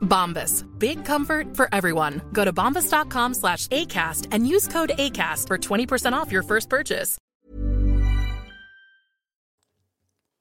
Bombas. Big comfort for everyone. Go to bombas.com slash ACAST and use code ACAST for 20% off your first purchase.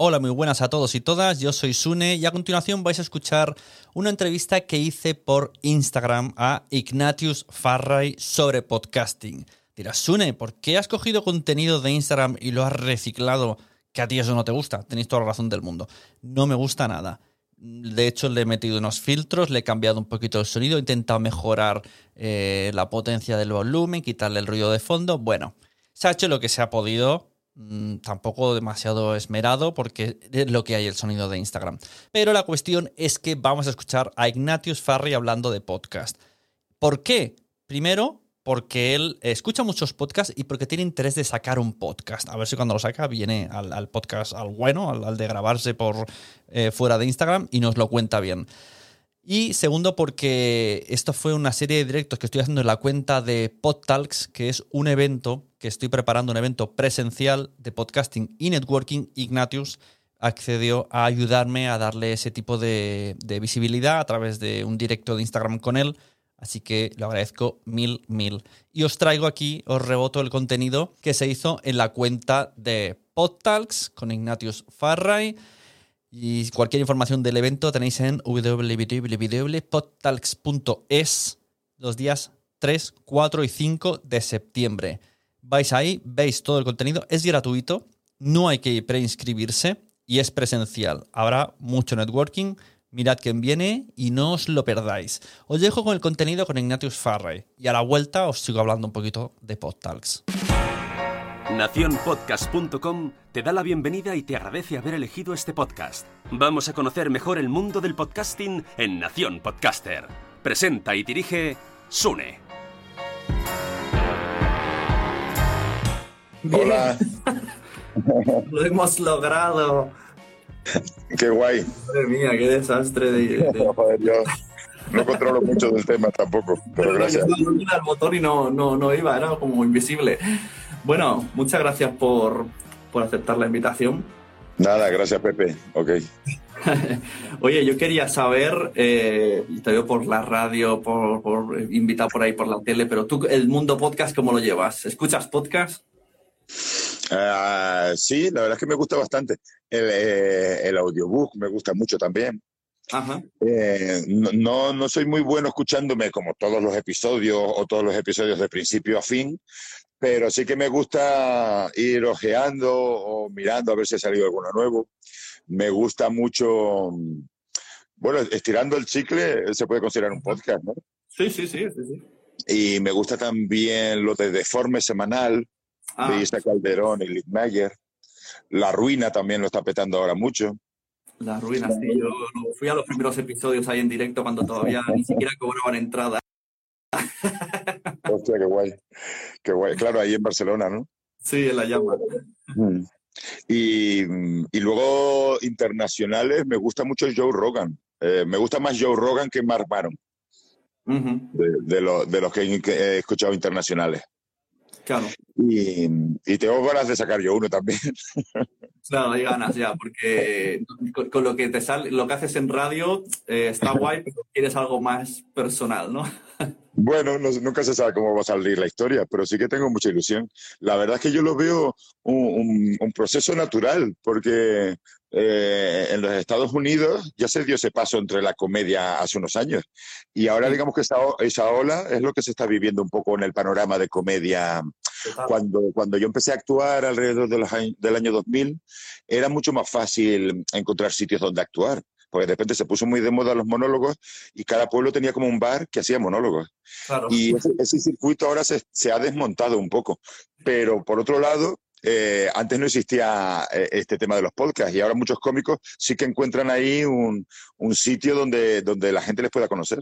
Hola, muy buenas a todos y todas. Yo soy Sune y a continuación vais a escuchar una entrevista que hice por Instagram a Ignatius Farray sobre podcasting. Dirás, Sune, ¿por qué has cogido contenido de Instagram y lo has reciclado? Que a ti eso no te gusta. Tenéis toda la razón del mundo. No me gusta nada. De hecho, le he metido unos filtros, le he cambiado un poquito el sonido, he intentado mejorar eh, la potencia del volumen, quitarle el ruido de fondo. Bueno, se ha hecho lo que se ha podido, mm, tampoco demasiado esmerado porque es lo que hay el sonido de Instagram. Pero la cuestión es que vamos a escuchar a Ignatius Farri hablando de podcast. ¿Por qué? Primero, porque él escucha muchos podcasts y porque tiene interés de sacar un podcast. A ver si cuando lo saca viene al, podcast, al bueno, al, al de grabarse por eh, fuera de Instagram y nos lo cuenta bien. Y segundo, porque esto fue una serie de directos que estoy haciendo en la cuenta de PodTalks, que es un evento que estoy preparando, un evento presencial de podcasting y networking. Ignatius accedió a ayudarme a darle ese tipo de, de visibilidad a través de un directo de Instagram con él. Así que lo agradezco mil, mil. Y os traigo aquí, os reboto el contenido que se hizo en la cuenta de PodTalks con Ignatius Farray. Y cualquier información del evento tenéis en www.podtalks.es los días 3, 4 y 5 de septiembre. Vais ahí, veis todo el contenido, es gratuito, no hay que preinscribirse y es presencial. Habrá mucho networking, mirad quién viene y no os lo perdáis. Os dejo con el contenido con Ignatius Farray y a la vuelta os sigo hablando un poquito de PodTalks. Naciónpodcast.com te da la bienvenida y te agradece haber elegido este podcast. Vamos a conocer mejor el mundo del podcasting en Nación Podcaster. Presenta y dirige Sune. Hola, Lo hemos logrado. Qué guay. Madre mía, qué desastre de. de- yo no controlo mucho del tema tampoco, pero gracias. Yo botón y no, no, no iba, era como invisible. Bueno, muchas gracias por, por aceptar la invitación. Nada, gracias Pepe. Ok. Oye, yo quería saber, eh, te veo por la radio, por, por invitado por ahí por la tele, pero tú, el mundo podcast, ¿cómo lo llevas? ¿Escuchas podcast? Ah, sí, la verdad es que me gusta bastante. El, eh, el audiobook me gusta mucho también. Ajá. Eh, no, no, soy muy bueno escuchándome como todos los episodios o todos los episodios de principio a fin, pero sí que me gusta ir ojeando o mirando a ver si ha salido alguno nuevo. Me gusta mucho, bueno, estirando el chicle se puede considerar un podcast, ¿no? Sí, sí, sí, sí, sí. Y me gusta también lo de Deforme Semanal Ah, de Isa Calderón y Liz Mayer. La Ruina también lo está petando ahora mucho. la ruina, sí. Yo fui a los primeros episodios ahí en directo cuando todavía ni siquiera cobraban entrada. Hostia, qué guay. Qué guay. Claro, ahí en Barcelona, ¿no? Sí, en la llama. Mm. Y, mm, y luego internacionales, me gusta mucho Joe Rogan. Eh, me gusta más Joe Rogan que Mark Maron, Ujú, de, de lo- de los que he escuchado internacionales. Claro. Y, y tengo ganas de sacar yo uno también. Claro, hay ganas ya, porque con, con lo que te sale, lo que haces en radio eh, está guay, pero quieres algo más personal, ¿no? Bueno, nunca se sabe cómo va a salir la historia, pero sí que tengo mucha ilusión. La verdad es que yo lo veo un, proceso natural, porque eh, en los Estados Unidos ya se dio ese paso entre la comedia hace unos años. Y ahora digamos que esa, esa ola es lo que se está viviendo un poco en el panorama de comedia. Cuando, cuando yo empecé a actuar alrededor del año 2000, era mucho más fácil encontrar sitios donde actuar porque de repente se puso muy de moda los monólogos y cada pueblo tenía como un bar que hacía monólogos. Y ese, circuito ahora se, ha desmontado un poco. Pero por otro lado, eh, antes no existía eh, este tema de los podcasts y ahora muchos cómicos sí que encuentran ahí un, sitio donde, donde la gente les pueda conocer.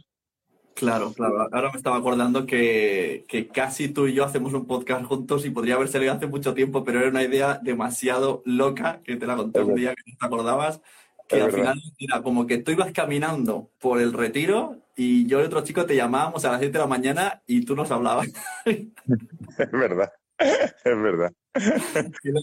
Claro, claro. Ahora me estaba acordando que, que, casi tú y yo hacemos un podcast juntos y podría haber salido hace mucho tiempo, pero era una idea demasiado loca que te la conté un día que no te acordabas que al final era como que tú ibas caminando por el retiro y yo y otro chico te llamábamos a las 7 de la mañana y tú nos hablabas. es verdad, es verdad.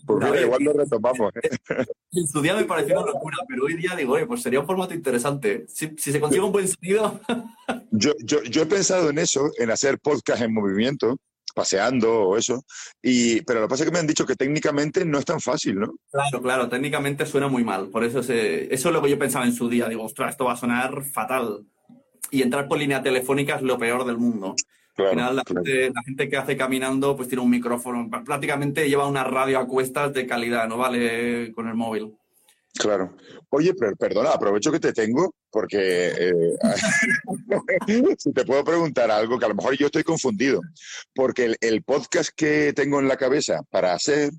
Pues igual lo retomamos. ¿eh? En su día me pareció una locura, pero hoy día digo, oye, pues sería un formato interesante. Si, se consigue un buen sonido. yo, yo, yo he pensado en eso, en hacer podcast en movimiento, paseando o eso. Y, pero lo que pasa es que me han dicho que técnicamente no es tan fácil, ¿no? Claro, claro, técnicamente suena muy mal. Por eso, se, eso es lo que yo pensaba en su día. Digo, ostras, esto va a sonar fatal. Y entrar por línea telefónica es lo peor del mundo. Al final, la, gente, la, gente, que hace caminando, pues tiene un micrófono. Prácticamente lleva una radio a cuestas de calidad, no vale con el móvil. Claro. Oye, perdona, aprovecho que te tengo porque eh, si te puedo preguntar algo que a lo mejor yo estoy confundido, porque el, podcast que tengo en la cabeza para hacer,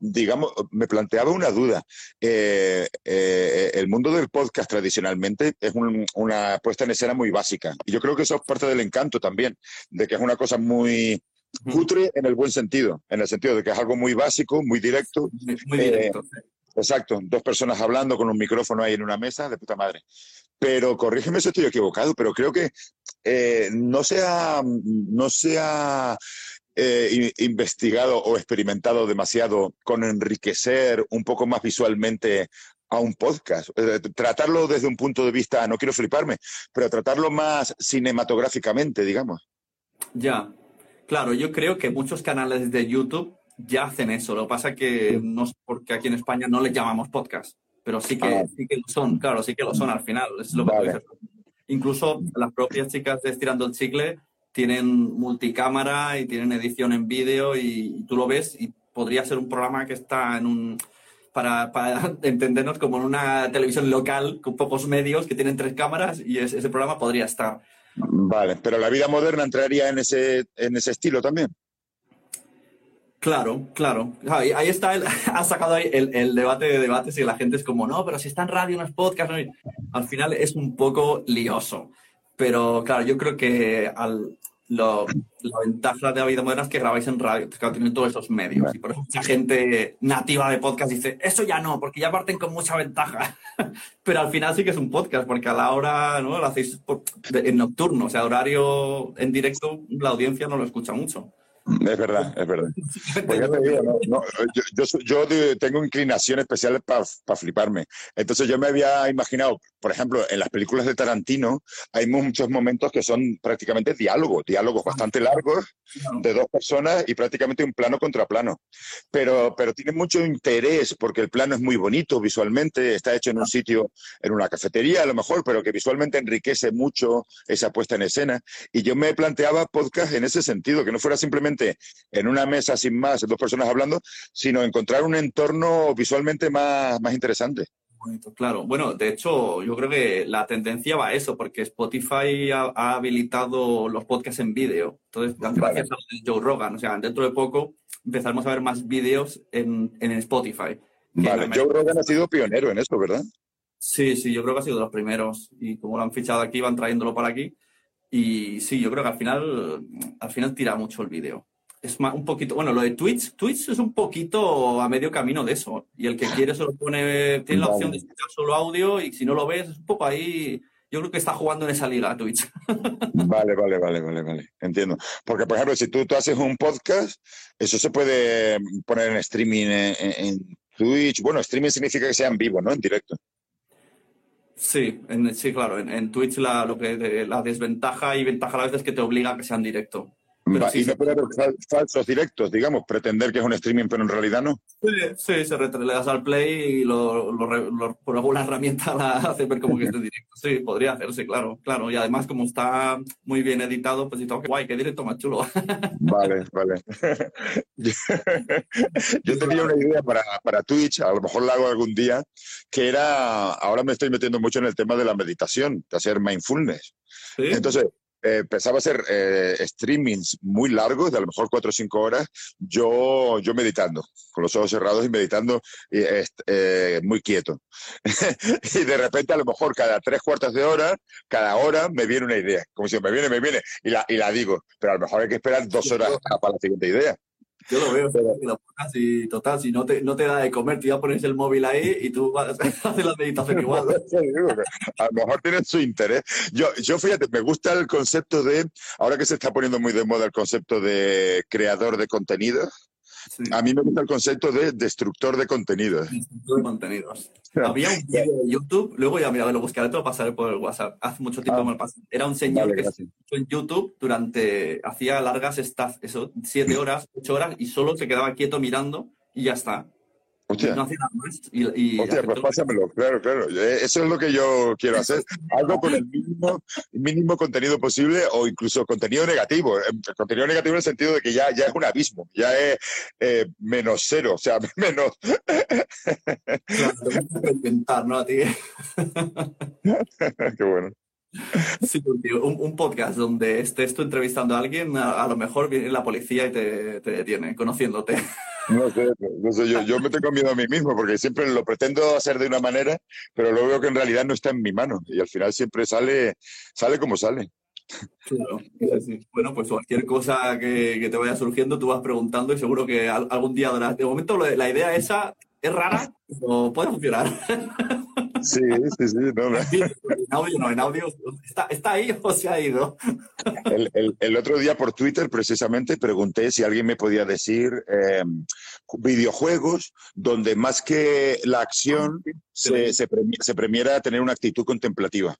digamos, me planteaba una duda. Eh, eh, el mundo del podcast tradicionalmente es una puesta en escena muy básica y yo creo que eso es parte del encanto también, de que es una cosa muy cutre en el buen sentido, en el sentido de que es algo muy básico, muy directo. Muy directo. Exacto, dos personas hablando con un micrófono ahí en una mesa, de puta madre. Pero corrígeme si estoy equivocado, pero creo que eh, no se ha, no se ha eh, investigado o experimentado demasiado con enriquecer un poco más visualmente a un podcast. Eh, tratarlo desde un punto de vista, no quiero fliparme, pero tratarlo más cinematográficamente, digamos. Ya, claro, yo creo que muchos canales de YouTube ya hacen eso. Lo que pasa es que no es porque aquí en España no les llamamos podcast, pero sí que, ah. sí que lo son, claro, sí que lo son al final. Es lo que Incluso las propias chicas de Estirando el Chicle tienen multicámara y tienen edición en vídeo y, tú lo ves y podría ser un programa que está en un... Para, para entendernos como en una televisión local con pocos medios que tienen tres cámaras y ese programa podría estar. Vale, pero la vida moderna entraría en ese, en ese estilo también. Claro, claro. Ahí, está, el, ha sacado ahí el, debate de debates y la gente es como, no, pero si está en radio, no es podcast. Al final es un poco lioso. Pero claro, yo creo que al, la ventaja de la vida moderna es que grabáis en radio, que tienen todos esos medios. Y por eso mucha gente nativa de podcast dice, eso ya no, porque ya parten con mucha ventaja. Pero al final sí que es un podcast, porque a la hora, ¿no? Lo hacéis en nocturno, o sea, horario en directo, la audiencia no lo escucha mucho. Es verdad, es verdad. Pues yo, tengo inclinación especial para fliparme. Entonces yo me había imaginado, por ejemplo, en las películas de Tarantino hay muchos momentos que son prácticamente diálogos, diálogos bastante largos de dos personas y prácticamente un plano contra plano. Pero, pero tiene mucho interés porque el plano es muy bonito visualmente, está hecho en un sitio, en una cafetería a lo mejor, pero que visualmente enriquece mucho esa puesta en escena. Y yo me planteaba podcast en ese sentido, que no fuera simplemente en una mesa sin más, dos personas hablando, sino encontrar un entorno visualmente más, más interesante. Claro, bueno, de hecho, yo creo que la tendencia va a eso, porque Spotify ha, habilitado los podcasts en vídeo. Entonces, gracias a Joe Rogan, o sea, dentro de poco empezaremos a ver más vídeos en, en Spotify. Vale, Joe Rogan ha sido pionero en esto, ¿verdad? Sí, sí, yo creo que ha sido de los primeros. Y como lo han fichado aquí, van trayéndolo para aquí. Y sí, yo creo que al final, al final tira mucho el vídeo. Es más, un poquito, bueno, lo de Twitch, Twitch es un poquito a medio camino de eso. Y el que quiere solo pone, tiene la opción de escuchar solo audio y si no lo ves, es un poco ahí. Yo creo que está jugando en esa liga Twitch. Vale, vale, vale, vale, vale. Entiendo. Porque, por ejemplo, si tú, tú haces un podcast, eso se puede poner en streaming en, en Twitch. Bueno, streaming significa que sea en vivo, ¿no? En directo. Sí, en, sí, claro. En, en Twitch la, lo que, la desventaja y ventaja a la vez es que te obliga a que sean directo. Pero sí, y sí, no puede haber fal- falsos directos, digamos, pretender que es un streaming, pero en realidad no. sí, sí, se le das al play y lo, lo, lo- por alguna herramienta la hace ver como que es en directo. Sí, podría hacerse, claro, claro. Y además, como está muy bien editado, pues todo, qué guay, qué directo más chulo. Vale, vale. Yo, tenía una idea para, para Twitch, a lo mejor la hago algún día, que era, ahora me estoy metiendo mucho en el tema de la meditación, de hacer mindfulness. Sí, Entonces, eh, empezaba a hacer eh, streamings muy largos, de a lo mejor cuatro o cinco horas, yo, yo meditando, con los ojos cerrados y meditando eh, muy quieto. y de repente, a lo mejor cada tres cuartos de hora, cada hora me viene una idea. Como si me viene, me viene, y la, y la digo. Pero a lo mejor hay que esperar dos horas para la siguiente idea. Yo lo veo, que lo pongas y total, si no te, no te da de comer, tú ya pones el móvil ahí y tú vas, haces la meditación igual. A lo mejor tienen su interés. Yo, yo, fíjate, me gusta el concepto de, ahora que se está poniendo muy de moda el concepto de creador de contenido, Sí. a mí me gusta el concepto de destructor de contenidos. de contenidos. Había un vídeo de YouTube, luego ya mira, lo buscaré, te lo pasaré por el WhatsApp. Hace mucho tiempo Ah. me lo pasé. Era un señor Vale, que gracias. en YouTube durante, hacía largas estas, eso, siete horas, ocho horas, y solo se quedaba quieto mirando y ya está. Hostia, No hacía nada más. Y, y la hostia, gente pues lo- pásamelo, claro, claro. Eh, Eso es lo que yo quiero hacer. Algo con el mínimo, mínimo contenido posible o incluso contenido negativo. Eh, Contenido negativo en el sentido de que ya, ya es un abismo, ya es eh, menos cero, o sea, menos. Claro, te gusta reinventar, ¿no? A ti. Qué bueno. Sí, un, un podcast donde estés tú entrevistando a alguien, a, a lo mejor viene la policía y te, te detiene, conociéndote. No sé, no sé, yo, yo me tengo miedo a mí mismo porque siempre lo pretendo hacer de una manera, pero luego veo que en realidad no está en mi mano y al final siempre sale, sale como sale. Claro. Bueno, pues cualquier cosa que, que te vaya surgiendo, tú vas preguntando y seguro que al- algún día darás. De momento, lo la idea esa es rara, pero puede funcionar. Sí, sí, sí. no, no. En audio no, en audio está, está ahí o se ha ido. El, el- el otro día por Twitter precisamente pregunté si alguien me podía decir eh, videojuegos donde más que la acción se, se, se premiera tener una actitud contemplativa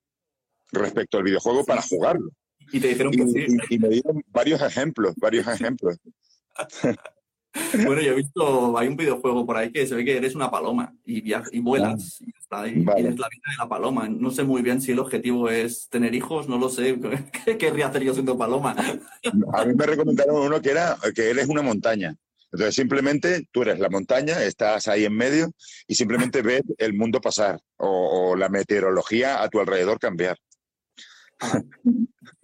respecto al videojuego para jugarlo. Y te dijeron Y, que sí. y- y me dieron varios ejemplos, varios ejemplos. Bueno, yo he visto, hay un videojuego por ahí que se ve que eres una paloma y, viajas, y vuelas y está ahí. Vale. Y es la vida de la paloma. No sé muy bien si el objetivo es tener hijos, no lo sé. ¿Qué querría hacer yo siendo paloma? A mí me recomendaron uno que era que él es una montaña. Entonces simplemente tú eres la montaña, estás ahí en medio y simplemente ves el mundo pasar o, o la meteorología a tu alrededor cambiar.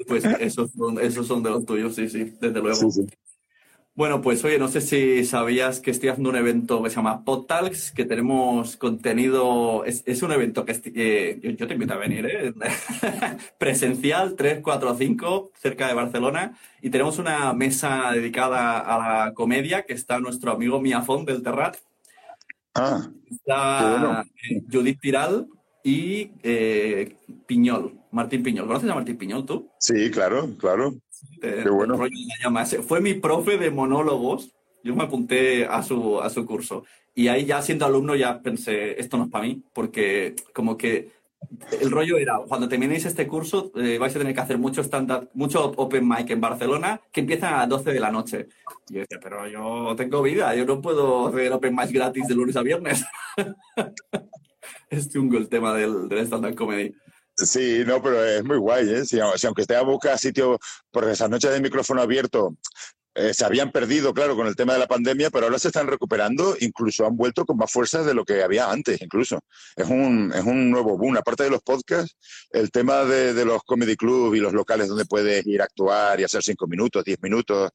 Pues esos son, esos son de los tuyos, sí, sí, desde luego. Sí, sí. Bueno, pues oye, no sé si sabías que estoy haciendo un evento que se llama PodTalks, que tenemos contenido, es, es un evento que, que yo, yo te invito a venir, ¿eh? presencial, 3, 4, 5, cerca de Barcelona, y tenemos una mesa dedicada a la comedia, que está nuestro amigo Miafón del Terrat, Ah, está bueno. eh, Judith Piral y eh, Piñol, Martín Piñol. ¿Conoces a Martín Piñol tú? sí, claro, claro. Qué bueno. Ese Fue mi profe de monólogos. Yo me apunté a su, a su curso. Y ahí ya siendo alumno ya pensé, esto no es para mí, porque como que el rollo era, cuando terminéis este curso eh, vais a tener que hacer mucho stand mucho open mic en Barcelona, que empiezan a las 12 de la noche. Y yo decía, pero yo tengo vida, yo no puedo hacer open mic gratis de lunes a viernes. es chungo el tema del, del stand-up comedy. Sí, no, pero es muy guay, ¿eh? Si, si aunque esté a buscar sitio, por esas noches de micrófono abierto, eh, se habían perdido, claro, con el tema de la pandemia, pero ahora se están recuperando, incluso han vuelto con más fuerza de lo que había antes, incluso. Es un, es un nuevo boom. Aparte de los podcasts, el tema de, de los comedy clubs y los locales donde puedes ir a actuar y hacer cinco minutos, diez minutos,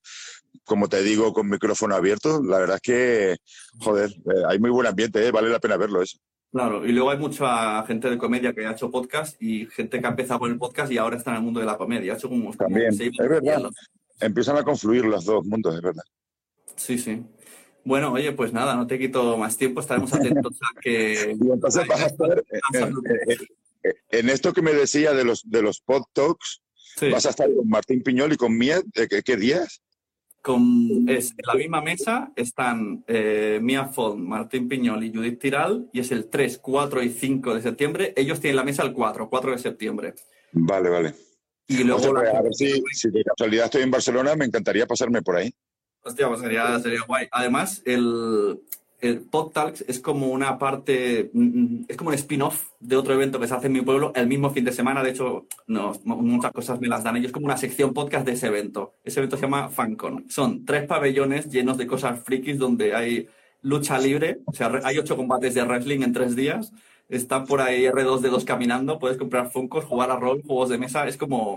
como te digo, con micrófono abierto, la verdad es que, joder, eh, hay muy buen ambiente, ¿eh? Vale la pena verlo eso. Claro, y luego hay mucha gente de comedia que ha hecho podcast y gente que ha empezado con el podcast y ahora está en el mundo de la comedia. Ha hecho como, También, seis es verdad. Empiezan a confluir los dos mundos, es verdad. Sí, sí. Bueno, oye, pues nada, no te quito más tiempo, estaremos atentos a que... Y entonces vas a estar en, en- en esto que me decía de los de los pod talks, Sí. vas a estar con Martín Piñol y con Miet, ¿de qué, qué días? Con, es en la misma mesa están eh, Mia Font, Martín Piñol y Judith Tiral, y es el 3, 4 y 5 de septiembre. Ellos tienen la mesa el 4, 4 de septiembre. Vale, vale. Y luego. Sea, la- a ver si, si de casualidad estoy en Barcelona, me encantaría pasarme por ahí. Hostia, pues sería, sería guay. Además, el, el Pod Talks es como una parte, mm, es como un spin-off de otro evento que se hace en mi pueblo el mismo fin de semana. De hecho, no, muchas cosas me las dan ellos. Como una sección podcast de ese evento. Ese evento se llama FanCon. Son tres pabellones llenos de cosas frikis donde hay lucha libre. O sea, hay ocho combates de wrestling en tres días. Está por ahí R2D2 caminando, puedes comprar Funkos, jugar a rol, juegos de mesa. Es como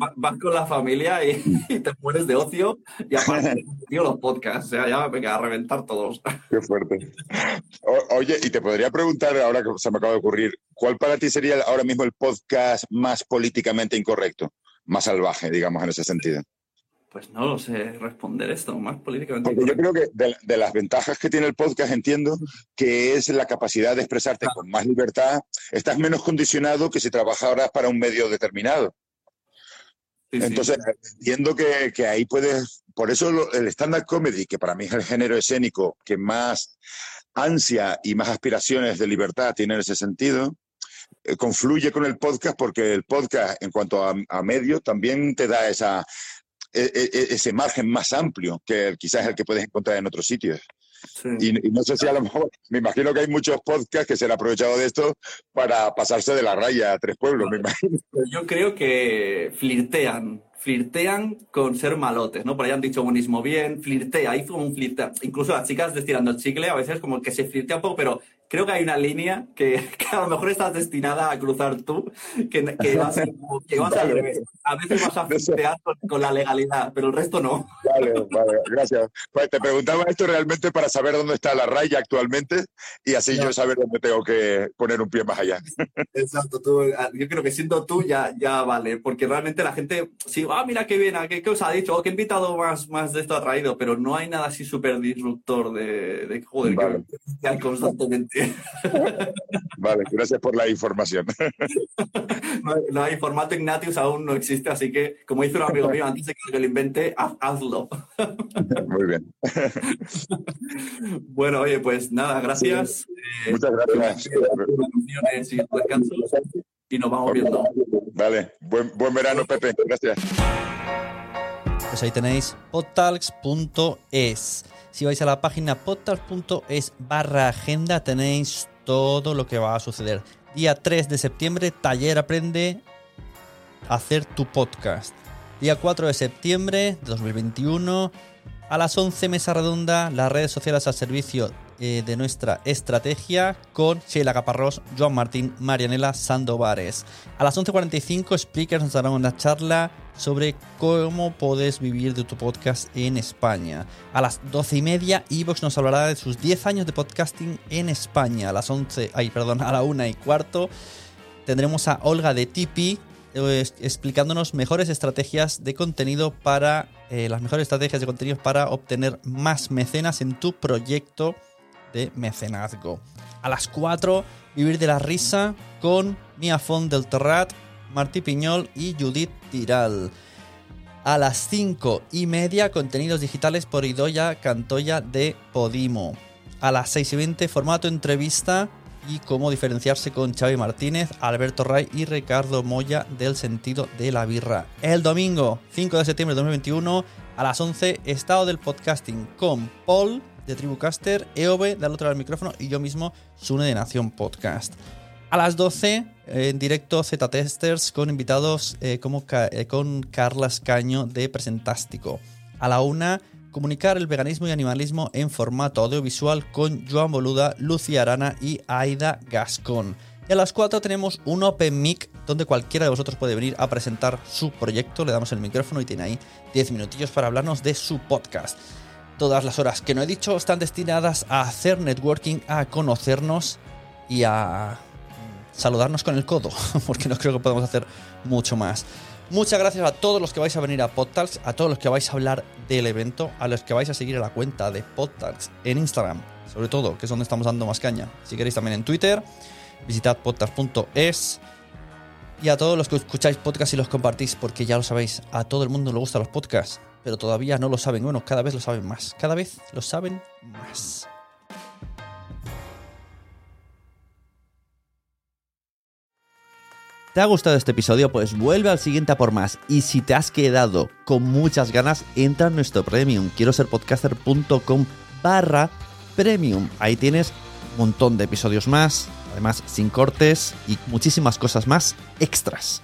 va- vas con la familia y, y te mueres de ocio. Y aparte, tío, los podcasts. O sea, ya venga, a reventar todos. Qué fuerte. O- oye, y te podría preguntar, ahora que se me acaba de ocurrir, ¿cuál para ti sería ahora mismo el podcast más políticamente incorrecto? Más salvaje, digamos, en ese sentido. Pues no lo sé responder esto, más políticamente. Porque yo creo que de, de las ventajas que tiene el podcast, entiendo que es la capacidad de expresarte con más libertad. Estás menos condicionado que si trabajaras para un medio determinado. Sí, sí. Entonces, entiendo que, que ahí puedes. Por eso lo- el stand-up comedy, que para mí es el género escénico que más ansia y más aspiraciones de libertad tiene en ese sentido, eh, confluye con el podcast porque el podcast, en cuanto a, a medio, también te da esa, ese margen más amplio que quizás el que puedes encontrar en otros sitios. Sí. Y, y no sé si a lo mejor, me imagino que hay muchos podcasts que se han aprovechado de esto para pasarse de la raya a tres pueblos, me imagino. Yo creo que flirtean, flirtean con ser malotes, ¿no? Por ahí han dicho buenismo bien, flirtea, hizo un flirtea. Incluso las chicas destilando el chicle a veces como que se flirtea un poco, pero creo que hay una línea que, que a lo mejor estás destinada a cruzar tú, que, que vas, como- que vas al Vale. revés. A veces vas a flirtear con, con la legalidad, pero el resto no. Vale, vale, gracias. Pues te preguntaba esto realmente para saber dónde está la raya actualmente y así yo saber dónde tengo que poner un pie más allá. Exacto, tú, ah, yo creo que siendo tú ya, ya vale, porque realmente la gente, sí, ah, mira qué bien, ah, qué, qué os ha dicho, oh, qué invitado más, más de esto ha traído, pero no hay nada así súper disruptor de, de joder, Vale. que flirtean constantemente. Vale, gracias por la información. No, hay- no hay formato Ignatius aún no existe, así que, como dice un amigo mío, antes de que lo invente, haz- hazlo. Muy bien. Bueno, oye, pues nada, gracias. Eh, Muchas gracias. y descansos, y nos vamos viendo. Vale, buen, buen verano, Pepe. Gracias. Pues ahí tenéis podtalks.es. Si vais a la página podtalks.es barra agenda tenéis todo lo que va a suceder. Día 3 de septiembre, taller aprende a hacer tu podcast. Día 4 de septiembre de 2021, a las 11 mesa redonda, las redes sociales al servicio eh, de nuestra estrategia con Sheila Caparrós, Joan Martín, Marianela Sandovares. A las 11.45 Speakers nos darán una charla sobre cómo puedes vivir de tu podcast en España. A las 12 y media Evox nos hablará de sus 10 años de podcasting en España. A las 11, ay, perdón, a la 1 y cuarto tendremos a Olga de Tipi eh, explicándonos mejores estrategias de contenido para eh, las mejores estrategias de contenido para obtener más mecenas en tu proyecto de mecenazgo. A las 4, Vivir de la Risa con Mia Font del Terrat, Martí Piñol y Judith Tiral. A las 5 y media, contenidos digitales por Idoya Cantoya de Podimo. A las 6 y 20, formato entrevista y cómo diferenciarse con Xavi Martínez, Alberto Ray y Ricardo Moya del sentido de la birra. El domingo 5 de septiembre de 2021 a las 11 estado del podcasting con Paul de Tribucaster, EOB del otro lado micrófono y yo mismo Sune de Nación Podcast. A las 12 en directo Z Testers con invitados eh, como eh, con Carlas Caño de Presentástico. A la 1 comunicar el veganismo y animalismo en formato audiovisual con Joan Boluda, Lucía Arana y Aida Gascón. Y a las 4 tenemos un Open Mic donde cualquiera de vosotros puede venir a presentar su proyecto. Le damos el micrófono y tiene ahí 10 minutillos para hablarnos de su podcast. Todas las horas que no he dicho están destinadas a hacer networking, a conocernos y a saludarnos con el codo, porque no creo que podamos hacer mucho más. Muchas gracias a todos los que vais a venir a Podtalks, a todos los que vais a hablar del evento, a los que vais a seguir a la cuenta de Podtalks en Instagram, sobre todo, que es donde estamos dando más caña. Si queréis también en Twitter, visitad podtalks.es y a todos los que escucháis podcasts y los compartís, porque ya lo sabéis, a todo el mundo le gustan los podcasts pero todavía no lo saben. Bueno, cada vez lo saben más. Cada vez lo saben más. ¿Te ha gustado este episodio? Pues vuelve al siguiente a por más. Y si te has quedado con muchas ganas, entra en nuestro premium. Quiero ser podcaster.com barra premium. Ahí tienes un montón de episodios más, además sin cortes y muchísimas cosas más extras.